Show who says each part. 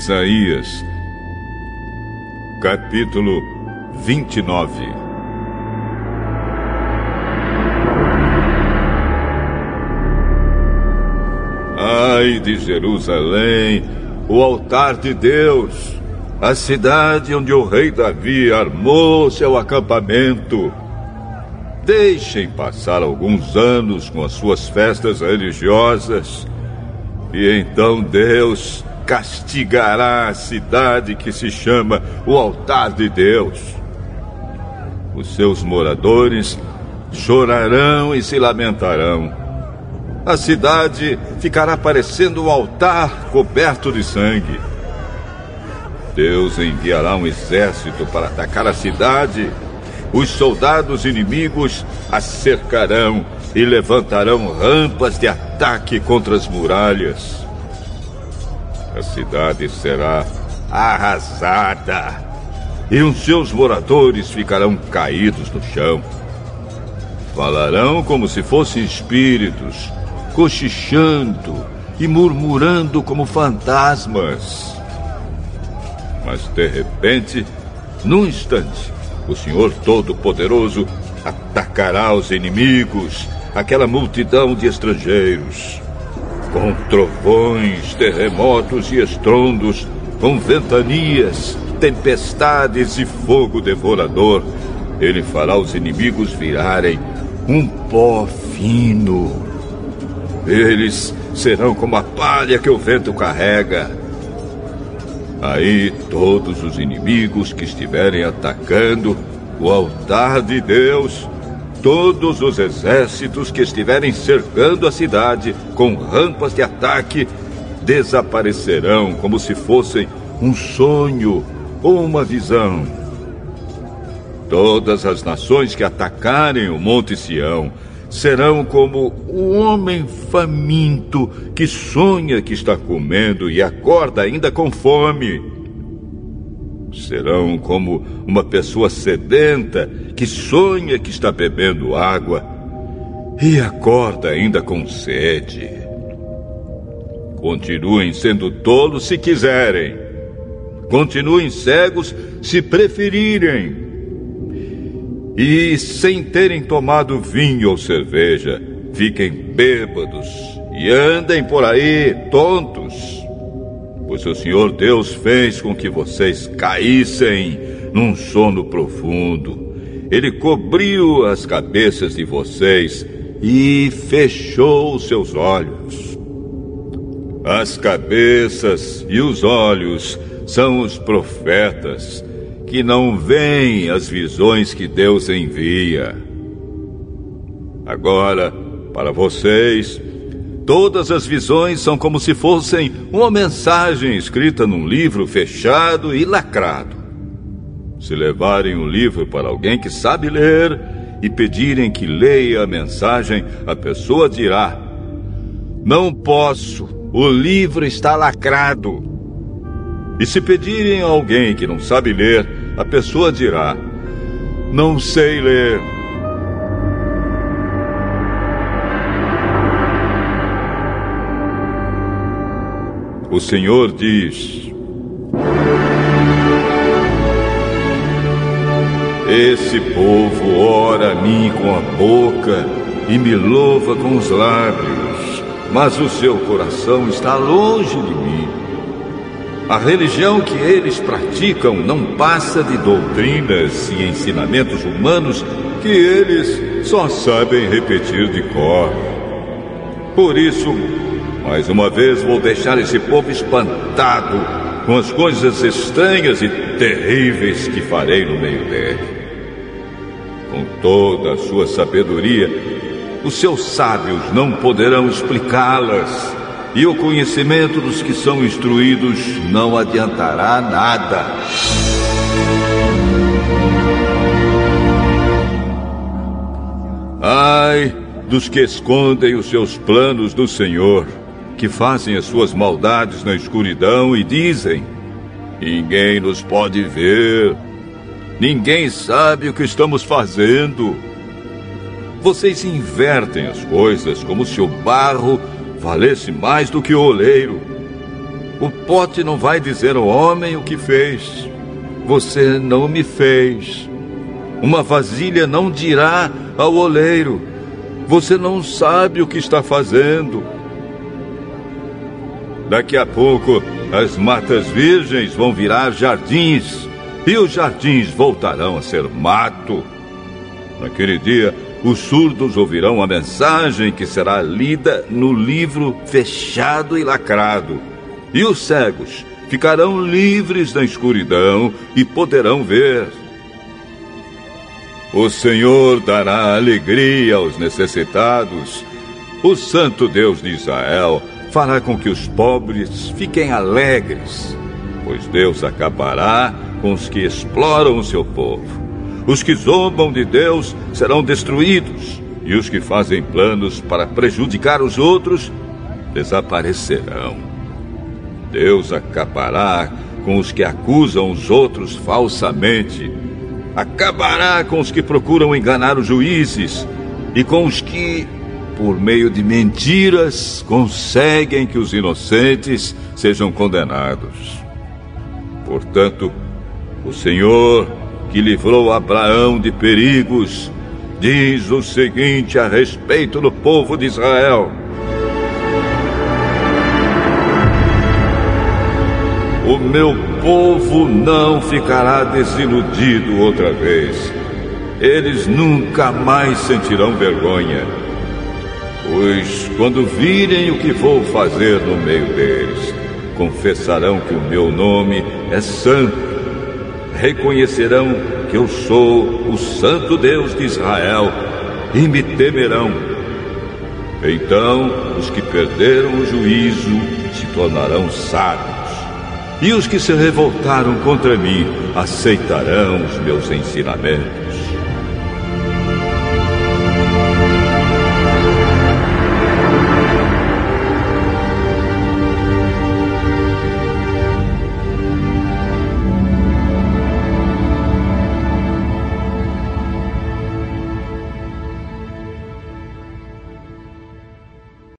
Speaker 1: Isaías, capítulo 29 Ai de Jerusalém, o altar de Deus, a cidade onde o rei Davi armou seu acampamento. Deixem passar alguns anos com as suas festas religiosas, e então Deus castigará a cidade que se chama o altar de Deus. Os seus moradores chorarão e se lamentarão. A cidade ficará parecendo um altar coberto de sangue. Deus enviará um exército para atacar a cidade. Os soldados inimigos a cercarão e levantarão rampas de ataque contra as muralhas. A cidade será arrasada e os seus moradores ficarão caídos no chão. Falarão como se fossem espíritos, cochichando e murmurando como fantasmas. Mas de repente, num instante, o Senhor Todo-Poderoso atacará os inimigos, aquela multidão de estrangeiros. Com trovões, terremotos e estrondos, com ventanias, tempestades e fogo devorador, ele fará os inimigos virarem um pó fino. Eles serão como a palha que o vento carrega. Aí todos os inimigos que estiverem atacando o altar de Deus, todos os exércitos que estiverem cercando a cidade com rampas de ataque, desaparecerão como se fossem um sonho ou uma visão. Todas as nações que atacarem o Monte Sião serão como o homem faminto que sonha que está comendo e acorda ainda com fome. Serão como uma pessoa sedenta que sonha que está bebendo água e acorda ainda com sede. Continuem sendo tolos se quiserem. Continuem cegos se preferirem e, sem terem tomado vinho ou cerveja, fiquem bêbados e andem por aí tontos. Pois o Senhor Deus fez com que vocês caíssem num sono profundo. Ele cobriu as cabeças de vocês e fechou seus olhos. As cabeças e os olhos são os profetas que não veem as visões que Deus envia. Agora, para vocês, todas as visões são como se fossem uma mensagem escrita num livro fechado e lacrado. Se levarem o livro para alguém que sabe ler e pedirem que leia a mensagem, a pessoa dirá: Não posso, o livro está lacrado. E se pedirem a alguém que não sabe ler, a pessoa dirá: Não sei ler. O Senhor diz: Esse povo ora a mim com a boca e me louva com os lábios, mas o seu coração está longe de mim. A religião que eles praticam não passa de doutrinas e ensinamentos humanos que eles só sabem repetir de cor. Por isso, mais uma vez vou deixar esse povo espantado com as coisas estranhas e terríveis que farei no meio dele. Com toda a sua sabedoria, os seus sábios não poderão explicá-las e o conhecimento dos que são instruídos não adiantará nada. Ai dos que escondem os seus planos do Senhor, que fazem as suas maldades na escuridão e dizem: Ninguém nos pode ver, ninguém sabe o que estamos fazendo. Vocês invertem as coisas como se o barro valesse mais do que o oleiro. O pote não vai dizer ao homem o que fez. Você não me fez. Uma vasilha não dirá ao oleiro: Você não sabe o que está fazendo. Daqui a pouco, as matas virgens vão virar jardins e os jardins voltarão a ser mato. Naquele dia, os surdos ouvirão a mensagem que será lida no livro fechado e lacrado. E os cegos ficarão livres da escuridão e poderão ver. O Senhor dará alegria aos necessitados. O Santo Deus de Israel fará com que os pobres fiquem alegres, pois Deus acabará com os que exploram o seu povo. Os que zombam de Deus serão destruídos, e os que fazem planos para prejudicar os outros desaparecerão. Deus acabará com os que acusam os outros falsamente, acabará com os que procuram enganar os juízes e com os que, por meio de mentiras, conseguem que os inocentes sejam condenados. Portanto, o Senhor, que livrou Abraão de perigos, diz o seguinte a respeito do povo de Israel: O meu povo não ficará desiludido outra vez. Eles nunca mais sentirão vergonha. Pois quando virem o que vou fazer no meio deles, confessarão que o meu nome é santo reconhecerão que eu sou o Santo Deus de Israel e me temerão. Então os que perderam o juízo se tornarão sábios, e os que se revoltaram contra mim aceitarão os meus ensinamentos.